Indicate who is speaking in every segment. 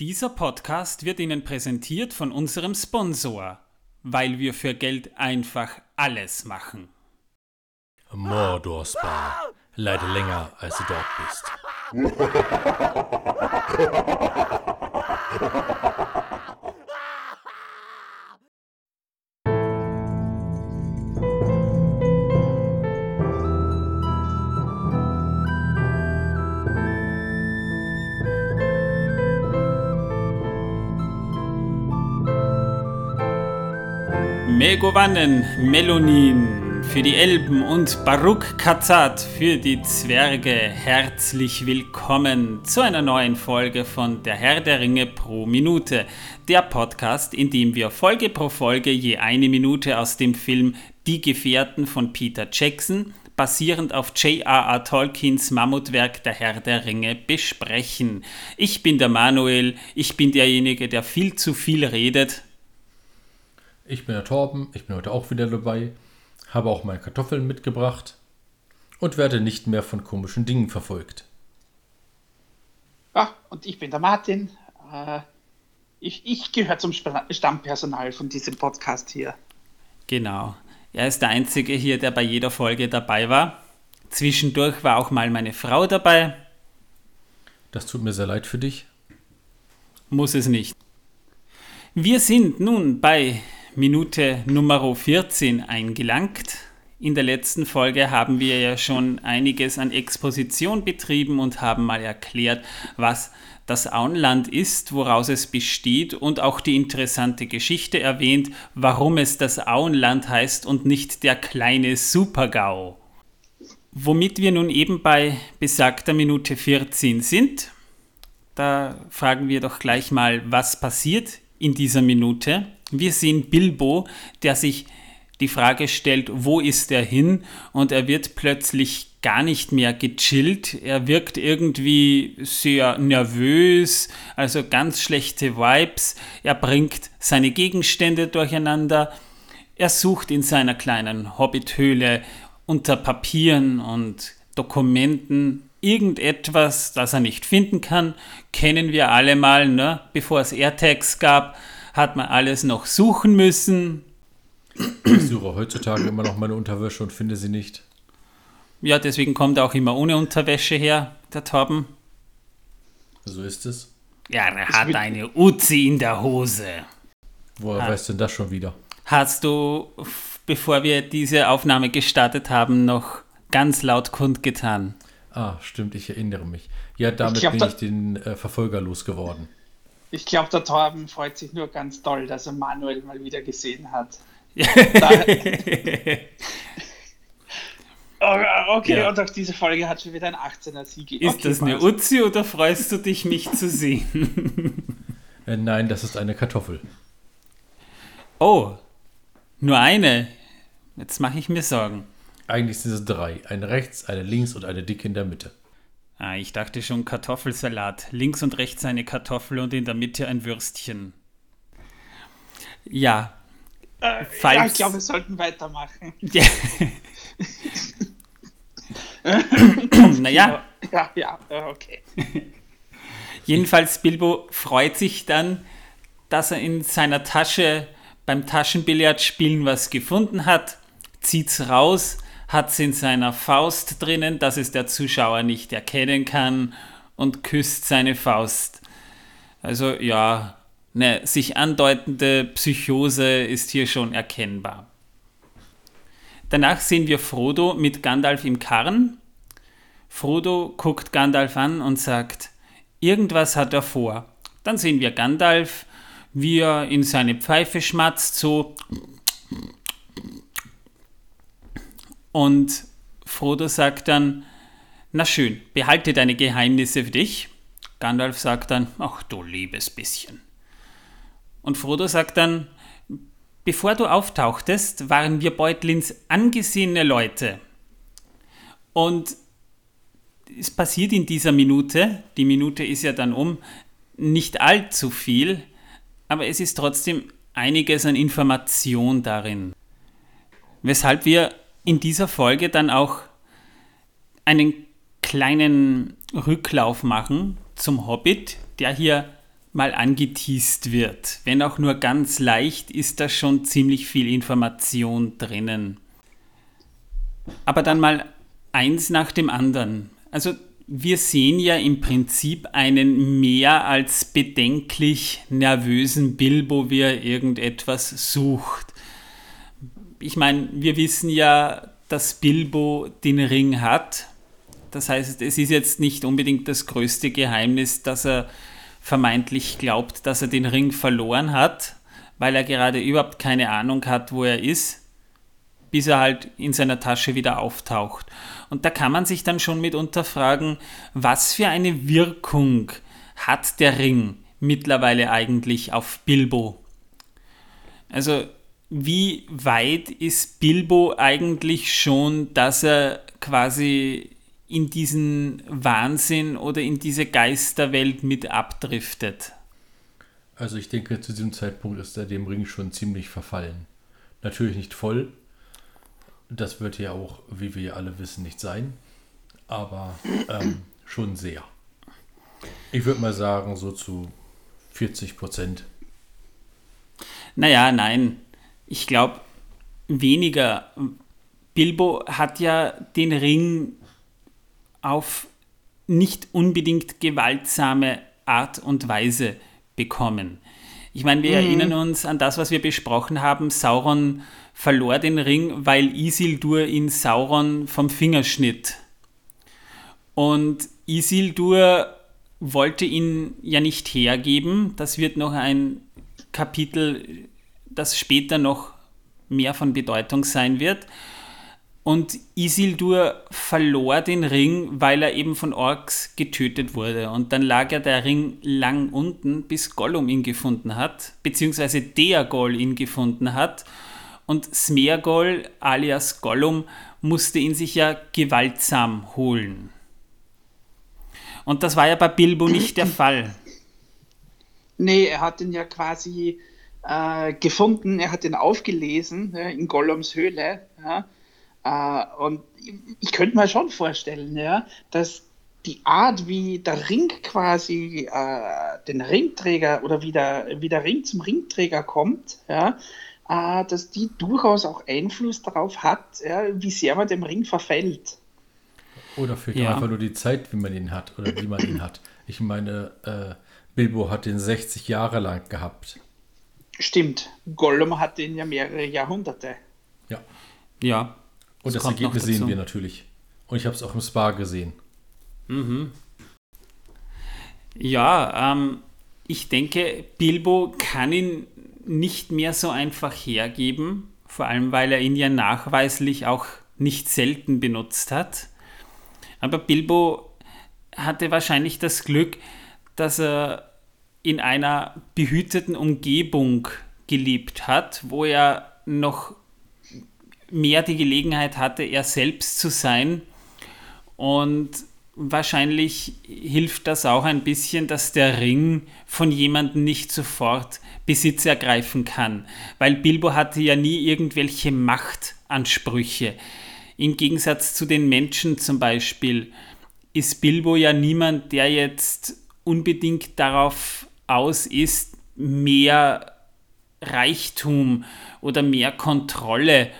Speaker 1: Dieser Podcast wird Ihnen präsentiert von unserem Sponsor, weil wir für Geld einfach alles machen.
Speaker 2: Mordor Spa. Leider länger, als du dort bist.
Speaker 1: Megovannen, Melonin für die Elben und Baruch Kazat für die Zwerge. Herzlich willkommen zu einer neuen Folge von Der Herr der Ringe pro Minute. Der Podcast, in dem wir Folge pro Folge je eine Minute aus dem Film Die Gefährten von Peter Jackson basierend auf J.R.R. Tolkiens Mammutwerk Der Herr der Ringe besprechen. Ich bin der Manuel, ich bin derjenige, der viel zu viel redet.
Speaker 2: Ich bin der Torben, ich bin heute auch wieder dabei, habe auch meine Kartoffeln mitgebracht und werde nicht mehr von komischen Dingen verfolgt.
Speaker 3: Ja, und ich bin der Martin. Äh, ich ich gehöre zum Stammpersonal von diesem Podcast hier.
Speaker 1: Genau. Er ist der Einzige hier, der bei jeder Folge dabei war. Zwischendurch war auch mal meine Frau dabei.
Speaker 2: Das tut mir sehr leid für dich.
Speaker 1: Muss es nicht. Wir sind nun bei Minute Nummer 14 eingelangt. In der letzten Folge haben wir ja schon einiges an Exposition betrieben und haben mal erklärt, was das Auenland ist, woraus es besteht und auch die interessante Geschichte erwähnt, warum es das Auenland heißt und nicht der kleine Supergau. Womit wir nun eben bei besagter Minute 14 sind, da fragen wir doch gleich mal, was passiert in dieser Minute. Wir sehen Bilbo, der sich die Frage stellt, wo ist er hin? Und er wird plötzlich gar nicht mehr gechillt. Er wirkt irgendwie sehr nervös, also ganz schlechte Vibes. Er bringt seine Gegenstände durcheinander. Er sucht in seiner kleinen Hobbithöhle unter Papieren und Dokumenten irgendetwas, das er nicht finden kann. Kennen wir alle mal, ne? bevor es AirTags gab hat man alles noch suchen müssen.
Speaker 2: Ich suche heutzutage immer noch meine Unterwäsche und finde sie nicht.
Speaker 1: Ja, deswegen kommt er auch immer ohne Unterwäsche her, der Torben.
Speaker 2: So ist es.
Speaker 1: Ja, er hat eine Uzi in der Hose.
Speaker 2: Woher
Speaker 1: Ah.
Speaker 2: weißt du denn das schon wieder?
Speaker 1: Hast du, bevor wir diese Aufnahme gestartet haben, noch ganz laut kundgetan?
Speaker 2: Ah, stimmt, ich erinnere mich. Ja, damit
Speaker 3: glaub,
Speaker 2: bin ich den äh, Verfolger losgeworden.
Speaker 3: Ich glaube, der Torben freut sich nur ganz doll, dass er Manuel mal wieder gesehen hat. Oh, okay,
Speaker 1: Ja.
Speaker 3: und auch diese Folge hat schon wieder ein 18er Sieg.
Speaker 1: Ist
Speaker 3: okay,
Speaker 1: das eine
Speaker 3: passt.
Speaker 1: Uzi oder freust du dich, mich zu sehen?
Speaker 2: Äh, nein, das ist eine Kartoffel.
Speaker 1: Oh, nur eine. Jetzt mache ich mir Sorgen.
Speaker 2: Eigentlich sind es drei. Eine rechts, eine links und eine dicke in der Mitte.
Speaker 1: Ah, ich dachte schon Kartoffelsalat. Links und rechts eine Kartoffel und in der Mitte ein Würstchen. Ja.
Speaker 3: Äh, ja, ich glaube, wir sollten weitermachen.
Speaker 1: ja. naja,
Speaker 3: Ja, ja, okay.
Speaker 1: jedenfalls Bilbo freut sich dann, dass er in seiner Tasche beim Taschenbillardspielen was gefunden hat, zieht's raus, hat's in seiner Faust drinnen, dass es der Zuschauer nicht erkennen kann und küsst seine Faust. Also ja, eine sich andeutende Psychose ist hier schon erkennbar. Danach sehen wir Frodo mit Gandalf im Karren. Frodo guckt Gandalf an und sagt, irgendwas hat er vor. Dann sehen wir Gandalf, wie er in seine Pfeife schmatzt, so. Und Frodo sagt dann, na schön, behalte deine Geheimnisse für dich. Gandalf sagt dann, ach du liebes bisschen. Und Frodo sagt dann, bevor du auftauchtest, waren wir Beutlins angesehene Leute. Und es passiert in dieser Minute, die Minute ist ja dann um, nicht allzu viel, aber es ist trotzdem einiges an Information darin. Weshalb wir in dieser Folge dann auch einen kleinen Rücklauf machen zum Hobbit, der hier mal angeteased wird. Wenn auch nur ganz leicht, ist da schon ziemlich viel Information drinnen. Aber dann mal eins nach dem anderen. Also wir sehen ja im Prinzip einen mehr als bedenklich nervösen Bilbo, wie er irgendetwas sucht. Ich meine, wir wissen ja, dass Bilbo den Ring hat. Das heißt, es ist jetzt nicht unbedingt das größte Geheimnis, dass er vermeintlich glaubt, dass er den Ring verloren hat, weil er gerade überhaupt keine Ahnung hat, wo er ist bis er halt in seiner Tasche wieder auftaucht. Und da kann man sich dann schon mitunter fragen, was für eine Wirkung hat der Ring mittlerweile eigentlich auf Bilbo? Also wie weit ist Bilbo eigentlich schon, dass er quasi in diesen Wahnsinn oder in diese Geisterwelt mit abdriftet?
Speaker 2: Also ich denke, zu diesem Zeitpunkt ist er dem Ring schon ziemlich verfallen. Natürlich nicht voll, das wird ja auch, wie wir alle wissen, nicht sein, aber ähm, schon sehr. Ich würde mal sagen, so zu 40 Prozent.
Speaker 1: Naja, nein. Ich glaube, weniger. Bilbo hat ja den Ring auf nicht unbedingt gewaltsame Art und Weise bekommen. Ich meine, wir mhm. erinnern uns an das, was wir besprochen haben. Sauron verlor den Ring, weil Isildur ihn Sauron vom Finger schnitt. Und Isildur wollte ihn ja nicht hergeben. Das wird noch ein Kapitel, das später noch mehr von Bedeutung sein wird. Und Isildur verlor den Ring, weil er eben von Orks getötet wurde. Und dann lag ja der Ring lang unten, bis Gollum ihn gefunden hat, beziehungsweise Deagol ihn gefunden hat und Smeagol alias Gollum musste ihn sich ja gewaltsam holen. Und das war ja bei Bilbo nicht der Fall.
Speaker 3: Nee, er hat ihn ja quasi äh, gefunden, er hat ihn aufgelesen ja, in Gollums Höhle. Ja, äh, und ich könnte mir schon vorstellen, ja, dass die Art, wie der Ring quasi äh, den Ringträger oder wie der, wie der Ring zum Ringträger kommt, ja, äh, dass die durchaus auch Einfluss darauf hat, ja, wie sehr man dem Ring verfällt.
Speaker 2: Oder vielleicht ja. einfach nur die Zeit, wie man ihn hat oder wie man ihn hat. Ich meine, äh, Bilbo hat den 60 Jahre lang gehabt.
Speaker 3: Stimmt. Gollum hat den ja mehrere Jahrhunderte.
Speaker 2: Ja.
Speaker 1: Ja.
Speaker 2: Und das, das Ergebnis sehen wir natürlich. Und ich habe es auch im Spa gesehen.
Speaker 1: Mhm. Ja, ähm, ich denke, Bilbo kann ihn nicht mehr so einfach hergeben, vor allem weil er ihn ja nachweislich auch nicht selten benutzt hat. Aber Bilbo hatte wahrscheinlich das Glück, dass er in einer behüteten Umgebung gelebt hat, wo er noch mehr die Gelegenheit hatte, er selbst zu sein. Und wahrscheinlich hilft das auch ein bisschen, dass der Ring von jemandem nicht sofort Besitz ergreifen kann, weil Bilbo hatte ja nie irgendwelche Machtansprüche. Im Gegensatz zu den Menschen zum Beispiel ist Bilbo ja niemand, der jetzt unbedingt darauf aus ist, mehr Reichtum oder mehr Kontrolle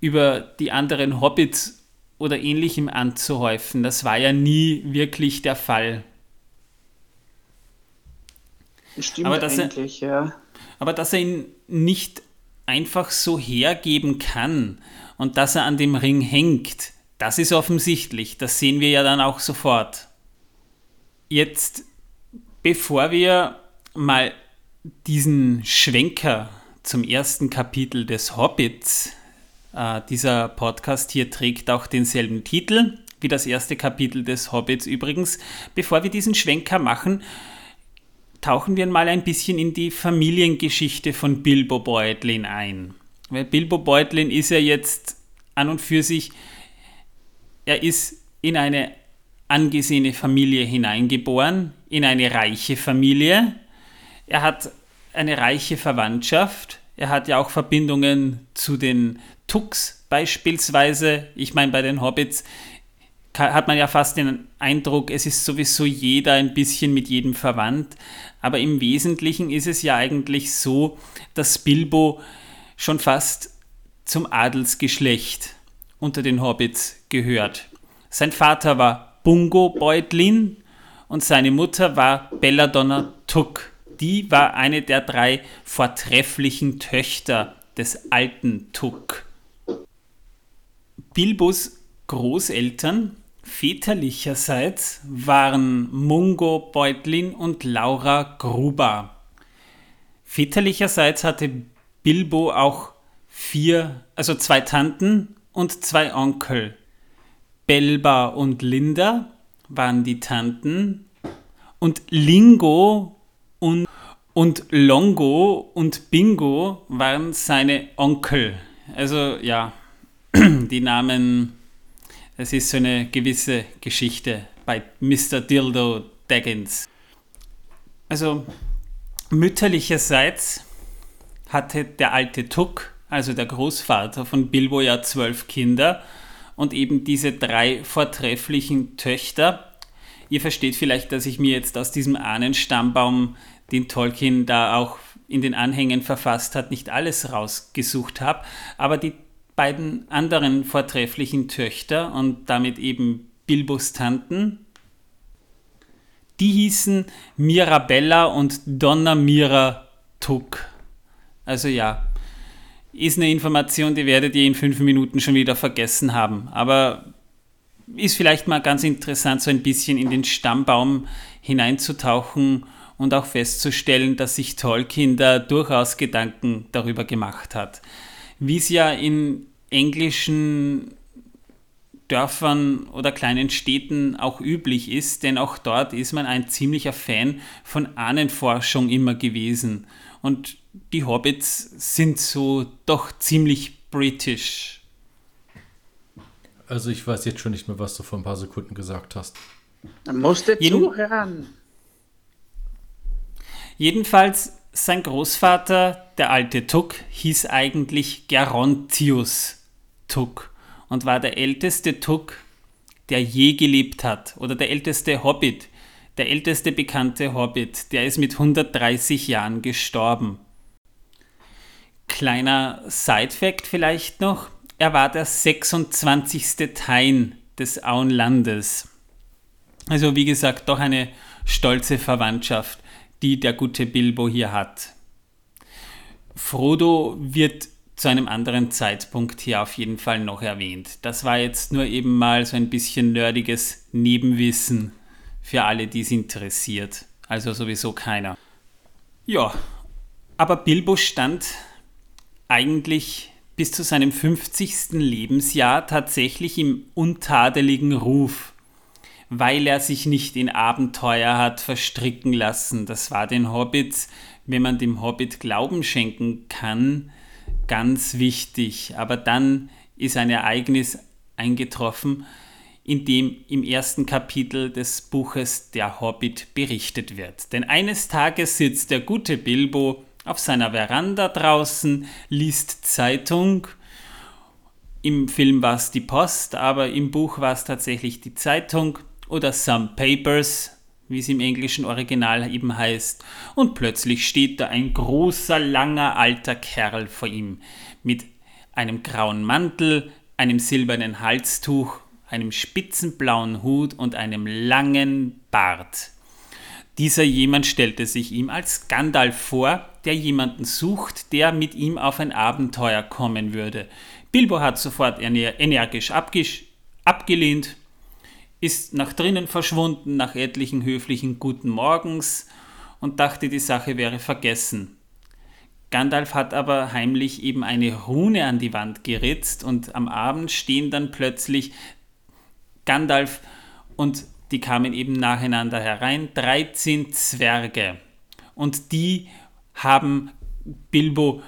Speaker 1: über die anderen Hobbits oder ähnlichem anzuhäufen. Das war ja nie wirklich der Fall.
Speaker 3: Stimmt aber dass eigentlich, er, ja.
Speaker 1: Aber dass er ihn nicht einfach so hergeben kann und dass er an dem Ring hängt, das ist offensichtlich. Das sehen wir ja dann auch sofort. Jetzt, bevor wir mal diesen Schwenker zum ersten Kapitel des Hobbits, äh, dieser Podcast hier trägt auch denselben Titel wie das erste Kapitel des Hobbits übrigens. Bevor wir diesen Schwenker machen, tauchen wir mal ein bisschen in die Familiengeschichte von Bilbo Beutlin ein. Weil Bilbo Beutlin ist ja jetzt an und für sich, er ist in eine angesehene Familie hineingeboren, in eine reiche Familie. Er hat eine reiche Verwandtschaft. Er hat ja auch Verbindungen zu den Tux beispielsweise. Ich meine, bei den Hobbits hat man ja fast den Eindruck, es ist sowieso jeder ein bisschen mit jedem verwandt, aber im Wesentlichen ist es ja eigentlich so, dass Bilbo schon fast zum Adelsgeschlecht unter den Hobbits gehört. Sein Vater war Bungo Beutlin und seine Mutter war Belladonna Tuck. Die war eine der drei vortrefflichen Töchter des alten Tuck. Bilbos Großeltern väterlicherseits waren Mungo Beutlin und Laura Gruber. Väterlicherseits hatte Bilbo auch vier, also zwei Tanten und zwei Onkel. Belba und Linda waren die Tanten und Lingo und, und Longo und Bingo waren seine Onkel. Also ja, die Namen, es ist so eine gewisse Geschichte bei Mr. Dildo Daggins. Also mütterlicherseits hatte der alte Tuck, also der Großvater von Bilbo, ja zwölf Kinder und eben diese drei vortrefflichen Töchter. Ihr versteht vielleicht, dass ich mir jetzt aus diesem Ahnenstammbaum, den Tolkien da auch in den Anhängen verfasst hat, nicht alles rausgesucht habe, aber die beiden anderen vortrefflichen Töchter und damit eben Bilbos Tanten, die hießen Mirabella und Donna Mira Tuck. Also ja, ist eine Information, die werdet ihr in fünf Minuten schon wieder vergessen haben. Aber ist vielleicht mal ganz interessant, so ein bisschen in den Stammbaum hineinzutauchen und auch festzustellen, dass sich Tolkien da durchaus Gedanken darüber gemacht hat. Wie es ja in englischen Dörfern oder kleinen Städten auch üblich ist, denn auch dort ist man ein ziemlicher Fan von Ahnenforschung immer gewesen. Und die Hobbits sind so doch ziemlich britisch.
Speaker 2: Also ich weiß jetzt schon nicht mehr, was du vor ein paar Sekunden gesagt hast.
Speaker 3: Man musste Jeden zuhören.
Speaker 1: Jedenfalls, sein Großvater, der alte Tuck, hieß eigentlich Gerontius Tuck und war der älteste Tuck, der je gelebt hat, oder der älteste Hobbit, der älteste bekannte Hobbit, der ist mit 130 Jahren gestorben. Kleiner Side-Fact vielleicht noch: Er war der 26. Tein des Auenlandes. Also, wie gesagt, doch eine stolze Verwandtschaft, die der gute Bilbo hier hat. Frodo wird zu einem anderen Zeitpunkt hier auf jeden Fall noch erwähnt. Das war jetzt nur eben mal so ein bisschen nerdiges Nebenwissen für alle, die es interessiert. Also sowieso keiner. Ja, aber Bilbo stand eigentlich bis zu seinem 50. Lebensjahr tatsächlich im untadeligen Ruf, weil er sich nicht in Abenteuer hat verstricken lassen. Das war den Hobbits, wenn man dem Hobbit Glauben schenken kann, ganz wichtig. Aber dann ist ein Ereignis eingetroffen, in dem im ersten Kapitel des Buches Der Hobbit berichtet wird. Denn eines Tages sitzt der gute Bilbo auf seiner Veranda draußen, liest Zeitung. Im Film war es die Post, aber im Buch war es tatsächlich die Zeitung oder Some Papers, wie es im englischen Original eben heißt. Und plötzlich steht da ein großer, langer, alter Kerl vor ihm mit einem grauen Mantel, einem silbernen Halstuch einem spitzenblauen Hut und einem langen Bart. Dieser jemand stellte sich ihm als Gandalf vor, der jemanden sucht, der mit ihm auf ein Abenteuer kommen würde. Bilbo hat sofort energisch abgelehnt, ist nach drinnen verschwunden nach etlichen höflichen Guten Morgens und dachte, die Sache wäre vergessen. Gandalf hat aber heimlich eben eine Rune an die Wand geritzt und am Abend stehen dann plötzlich Gandalf und die kamen eben nacheinander herein, 13 Zwerge. Und die haben Bilbo,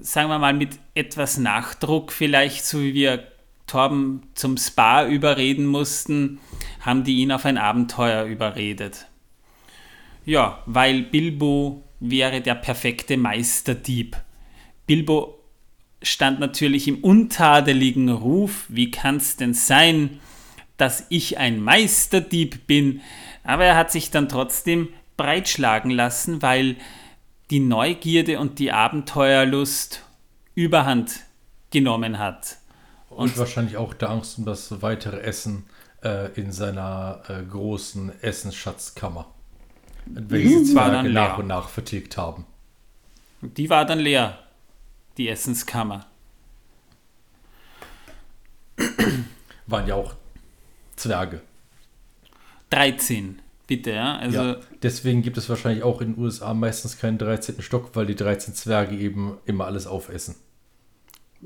Speaker 1: sagen wir mal, mit etwas Nachdruck, vielleicht so wie wir Torben zum Spa überreden mussten, haben die ihn auf ein Abenteuer überredet. Ja, weil Bilbo wäre der perfekte Meisterdieb. Bilbo stand natürlich im untadeligen Ruf, wie kann es denn sein, dass ich ein Meisterdieb bin, aber er hat sich dann trotzdem breitschlagen lassen, weil die Neugierde und die Abenteuerlust überhand genommen hat.
Speaker 2: Und, und wahrscheinlich auch der Angst um das weitere Essen äh, in seiner äh, großen Essensschatzkammer. Welche sie zwar nach und nach vertilgt haben.
Speaker 1: Die war dann leer, die Essenskammer.
Speaker 2: Waren ja auch Zwerge.
Speaker 1: 13, bitte, ja. Also ja,
Speaker 2: deswegen gibt es wahrscheinlich auch in den USA meistens keinen 13. Stock, weil die 13 Zwerge eben immer alles aufessen.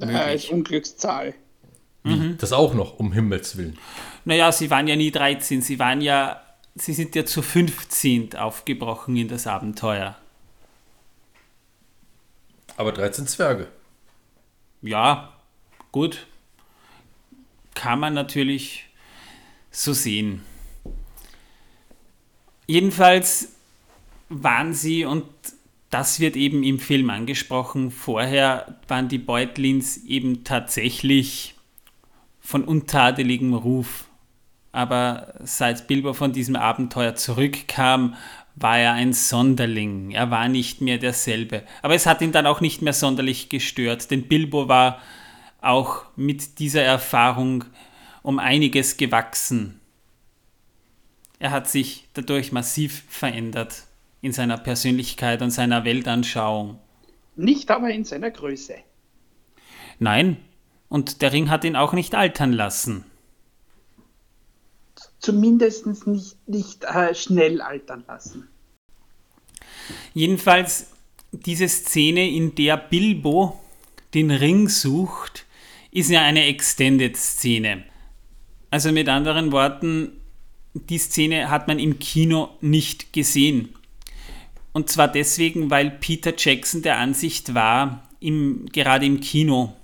Speaker 3: Äh, ist Unglückszahl.
Speaker 2: Mhm. Das auch noch, um Himmels Willen.
Speaker 1: Naja, sie waren ja nie 13, sie waren ja, sie sind ja zu 15 aufgebrochen in das Abenteuer.
Speaker 2: Aber 13 Zwerge.
Speaker 1: Ja, gut. Kann man natürlich so sehen. Jedenfalls waren sie, und das wird eben im Film angesprochen, vorher waren die Beutlins eben tatsächlich von untadeligem Ruf. Aber seit Bilbo von diesem Abenteuer zurückkam, war er ein Sonderling. Er war nicht mehr derselbe. Aber es hat ihn dann auch nicht mehr sonderlich gestört, denn Bilbo war auch mit dieser Erfahrung um einiges gewachsen. Er hat sich dadurch massiv verändert in seiner Persönlichkeit und seiner Weltanschauung.
Speaker 3: Nicht aber in seiner Größe.
Speaker 1: Nein, und der Ring hat ihn auch nicht altern lassen.
Speaker 3: Zumindest nicht, nicht äh, schnell altern lassen.
Speaker 1: Jedenfalls diese Szene, in der Bilbo den Ring sucht, ist ja eine Extended-Szene. Also mit anderen Worten, die Szene hat man im Kino nicht gesehen. Und zwar deswegen, weil Peter Jackson der Ansicht war, im, gerade im Kino.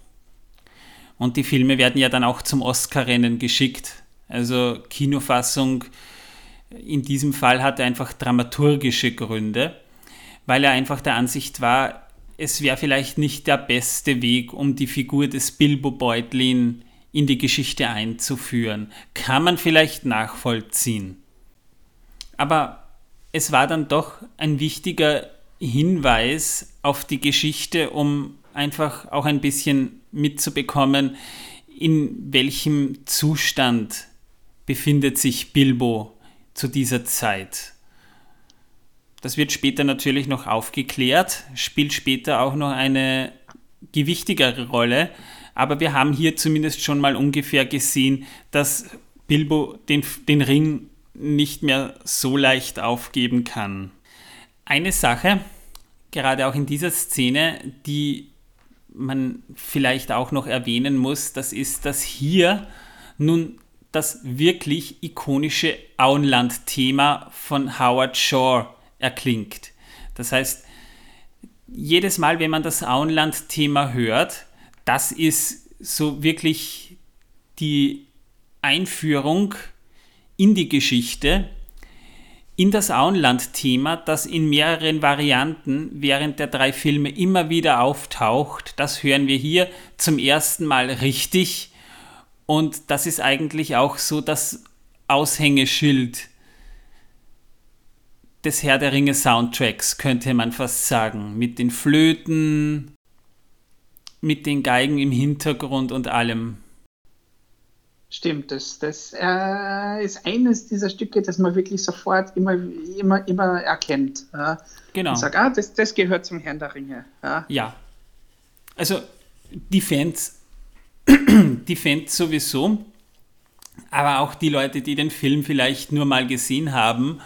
Speaker 1: Und die Filme werden ja dann auch zum Oscar-Rennen geschickt. Also Kinofassung in diesem Fall hatte einfach dramaturgische Gründe, weil er einfach der Ansicht war, es wäre vielleicht nicht der beste Weg, um die Figur des Bilbo Beutlin in die Geschichte einzuführen. Kann man vielleicht nachvollziehen. Aber es war dann doch ein wichtiger Hinweis auf die Geschichte, um einfach auch ein bisschen mitzubekommen, in welchem Zustand befindet sich Bilbo zu dieser Zeit. Das wird später natürlich noch aufgeklärt, spielt später auch noch eine gewichtigere Rolle, aber wir haben hier zumindest schon mal ungefähr gesehen, dass Bilbo den, den Ring nicht mehr so leicht aufgeben kann. Eine Sache, gerade auch in dieser Szene, die man vielleicht auch noch erwähnen muss, das ist, dass hier nun das wirklich ikonische Auenland-Thema von Howard Shore erklingt. Das heißt, jedes Mal, wenn man das Auenland-Thema hört, das ist so wirklich die Einführung in die Geschichte, in das Auenland-Thema, das in mehreren Varianten während der drei Filme immer wieder auftaucht. Das hören wir hier zum ersten Mal richtig. Und das ist eigentlich auch so das Aushängeschild des Herr der Ringe Soundtracks, könnte man fast sagen. Mit den Flöten, mit den Geigen im Hintergrund und allem.
Speaker 3: Stimmt, das, das äh, ist eines dieser Stücke, das man wirklich sofort immer, immer, immer erkennt. Ja.
Speaker 1: Genau. Und
Speaker 3: sagt, ah, das, das gehört zum Herrn der Ringe. Ja.
Speaker 1: ja. Also die Fans, die Fans sowieso, aber auch die Leute, die den Film vielleicht nur mal gesehen haben,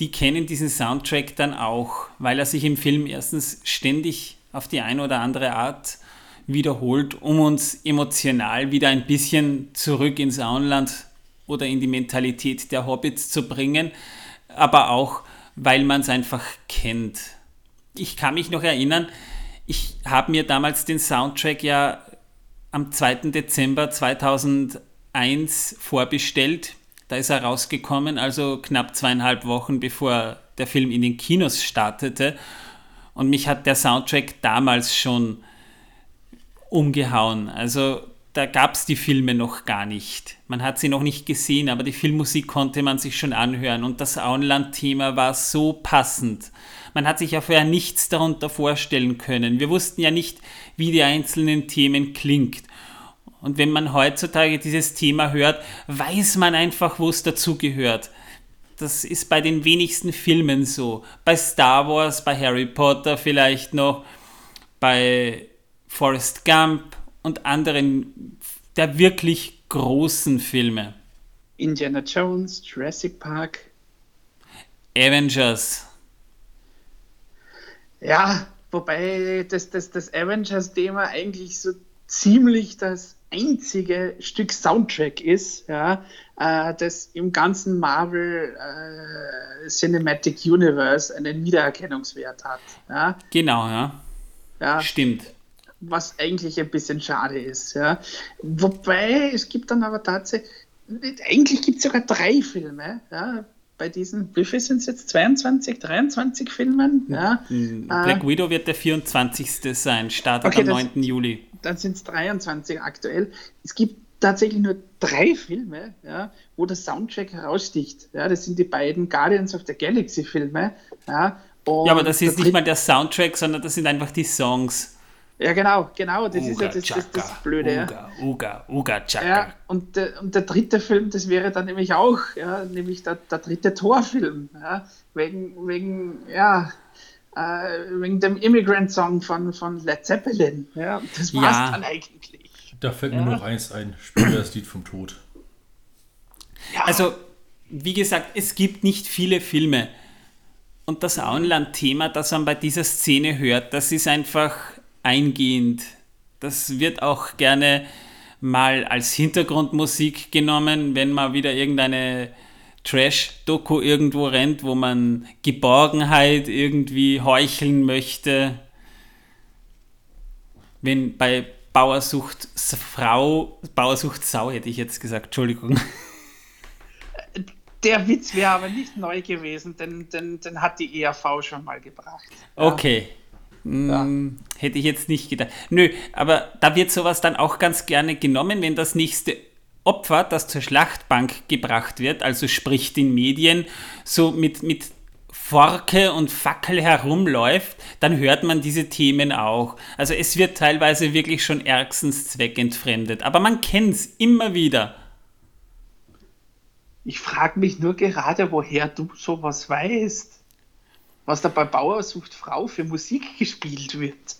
Speaker 1: die kennen diesen Soundtrack dann auch, weil er sich im Film erstens ständig auf die eine oder andere Art wiederholt, um uns emotional wieder ein bisschen zurück ins Auenland oder in die Mentalität der Hobbits zu bringen, aber auch, weil man es einfach kennt. Ich kann mich noch erinnern, ich habe mir damals den Soundtrack ja am 2. Dezember 2001 vorbestellt. Da ist er rausgekommen, also knapp zweieinhalb Wochen bevor der Film in den Kinos startete. Und mich hat der Soundtrack damals schon umgehauen. Also da gab es die Filme noch gar nicht. Man hat sie noch nicht gesehen, aber die Filmmusik konnte man sich schon anhören und das Auenland-Thema war so passend. Man hat sich ja vorher nichts darunter vorstellen können. Wir wussten ja nicht, wie die einzelnen Themen klingt. Und wenn man heutzutage dieses Thema hört, weiß man einfach, wo es dazugehört. Das ist bei den wenigsten Filmen so. Bei Star Wars, bei Harry Potter vielleicht noch, bei Forrest Gump und anderen der wirklich großen Filme.
Speaker 3: Indiana Jones, Jurassic Park.
Speaker 1: Avengers.
Speaker 3: Ja, wobei das, das, das Avengers-Thema eigentlich so ziemlich das einzige Stück Soundtrack ist, ja, äh, das im ganzen Marvel äh, Cinematic Universe einen Wiedererkennungswert hat. Ja.
Speaker 1: Genau, ja. ja. Stimmt.
Speaker 3: Was eigentlich ein bisschen schade ist. Ja. Wobei, es gibt dann aber tatsächlich, eigentlich gibt es sogar drei Filme, ja, bei diesen, wie viel sind es jetzt? 22, 23 Filmen? Ja.
Speaker 1: Black äh, Widow wird der 24. sein, startet okay, am 9. Das, Juli.
Speaker 3: Dann sind es 23 aktuell. Es gibt tatsächlich nur drei Filme, ja, wo der Soundtrack heraussticht. Ja, das sind die beiden Guardians of the Galaxy Filme. Ja,
Speaker 1: ja aber das ist nicht mal der Soundtrack, sondern das sind einfach die Songs.
Speaker 3: Ja, genau, genau, das Uga, ist ja das, das, das Blöde.
Speaker 1: Uga, Uga, Uga, Chaka.
Speaker 3: Ja, und, der, und der dritte Film, das wäre dann nämlich auch, ja, nämlich der, der dritte Torfilm, ja, wegen, wegen, ja, äh, wegen dem Immigrant-Song von, von Led Zeppelin. Ja, das war's ja. dann eigentlich.
Speaker 2: Da fällt ja. mir noch eins ein, spiel das Lied vom Tod.
Speaker 1: Ja. Also, wie gesagt, es gibt nicht viele Filme. Und das Auenland-Thema, das man bei dieser Szene hört, das ist einfach eingehend. Das wird auch gerne mal als Hintergrundmusik genommen, wenn mal wieder irgendeine Trash-Doku irgendwo rennt, wo man Geborgenheit irgendwie heucheln möchte. Wenn bei Bauersucht Frau, Bauersucht Sau hätte ich jetzt gesagt, Entschuldigung.
Speaker 3: Der Witz wäre aber nicht neu gewesen, denn, denn hat die ERV schon mal gebracht.
Speaker 1: Okay, ja. Hm, hätte ich jetzt nicht gedacht. Nö, aber da wird sowas dann auch ganz gerne genommen, wenn das nächste Opfer, das zur Schlachtbank gebracht wird, also sprich den Medien, so mit, mit Forke und Fackel herumläuft, dann hört man diese Themen auch. Also es wird teilweise wirklich schon ärgstens zweckentfremdet, aber man kennt es immer wieder.
Speaker 3: Ich frage mich nur gerade, woher du sowas weißt was da bei Bauer sucht Frau für Musik gespielt wird.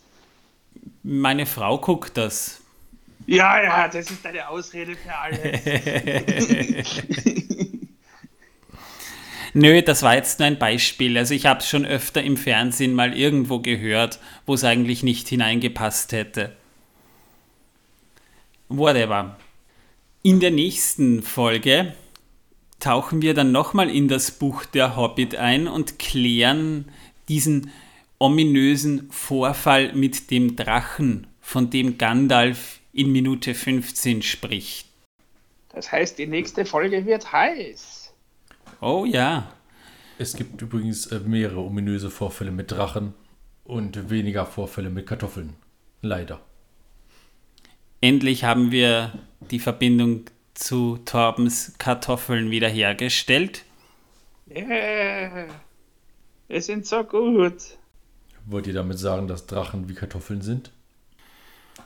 Speaker 1: Meine Frau guckt das.
Speaker 3: Ja, ja, das ist eine Ausrede für alles.
Speaker 1: Nö, das war jetzt nur ein Beispiel. Also ich habe es schon öfter im Fernsehen mal irgendwo gehört, wo es eigentlich nicht hineingepasst hätte. Whatever. In der nächsten Folge tauchen wir dann nochmal in das Buch der Hobbit ein und klären diesen ominösen Vorfall mit dem Drachen, von dem Gandalf in Minute 15 spricht.
Speaker 3: Das heißt, die nächste Folge wird heiß.
Speaker 1: Oh ja.
Speaker 2: Es gibt übrigens äh, mehrere ominöse Vorfälle mit Drachen und weniger Vorfälle mit Kartoffeln. Leider.
Speaker 1: Endlich haben wir die Verbindung zu Torbens Kartoffeln wiederhergestellt.
Speaker 3: Yeah, es sind so gut.
Speaker 2: Wollt ihr damit sagen, dass Drachen wie Kartoffeln sind?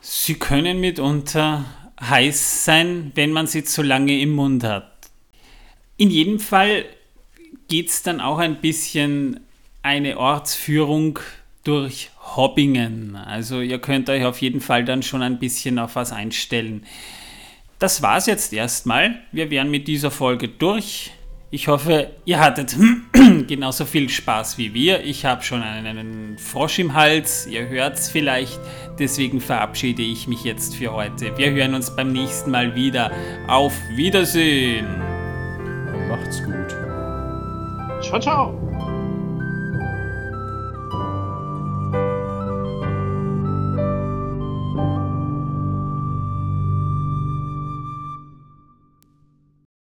Speaker 1: Sie können mitunter heiß sein, wenn man sie zu lange im Mund hat. In jedem Fall geht es dann auch ein bisschen eine Ortsführung durch Hobbingen. Also ihr könnt euch auf jeden Fall dann schon ein bisschen auf was einstellen das war's jetzt erstmal. Wir wären mit dieser Folge durch. Ich hoffe, ihr hattet genauso viel Spaß wie wir. Ich habe schon einen Frosch im Hals, ihr hört's vielleicht. Deswegen verabschiede ich mich jetzt für heute. Wir hören uns beim nächsten Mal wieder. Auf Wiedersehen.
Speaker 2: Macht's gut.
Speaker 3: Ciao, ciao.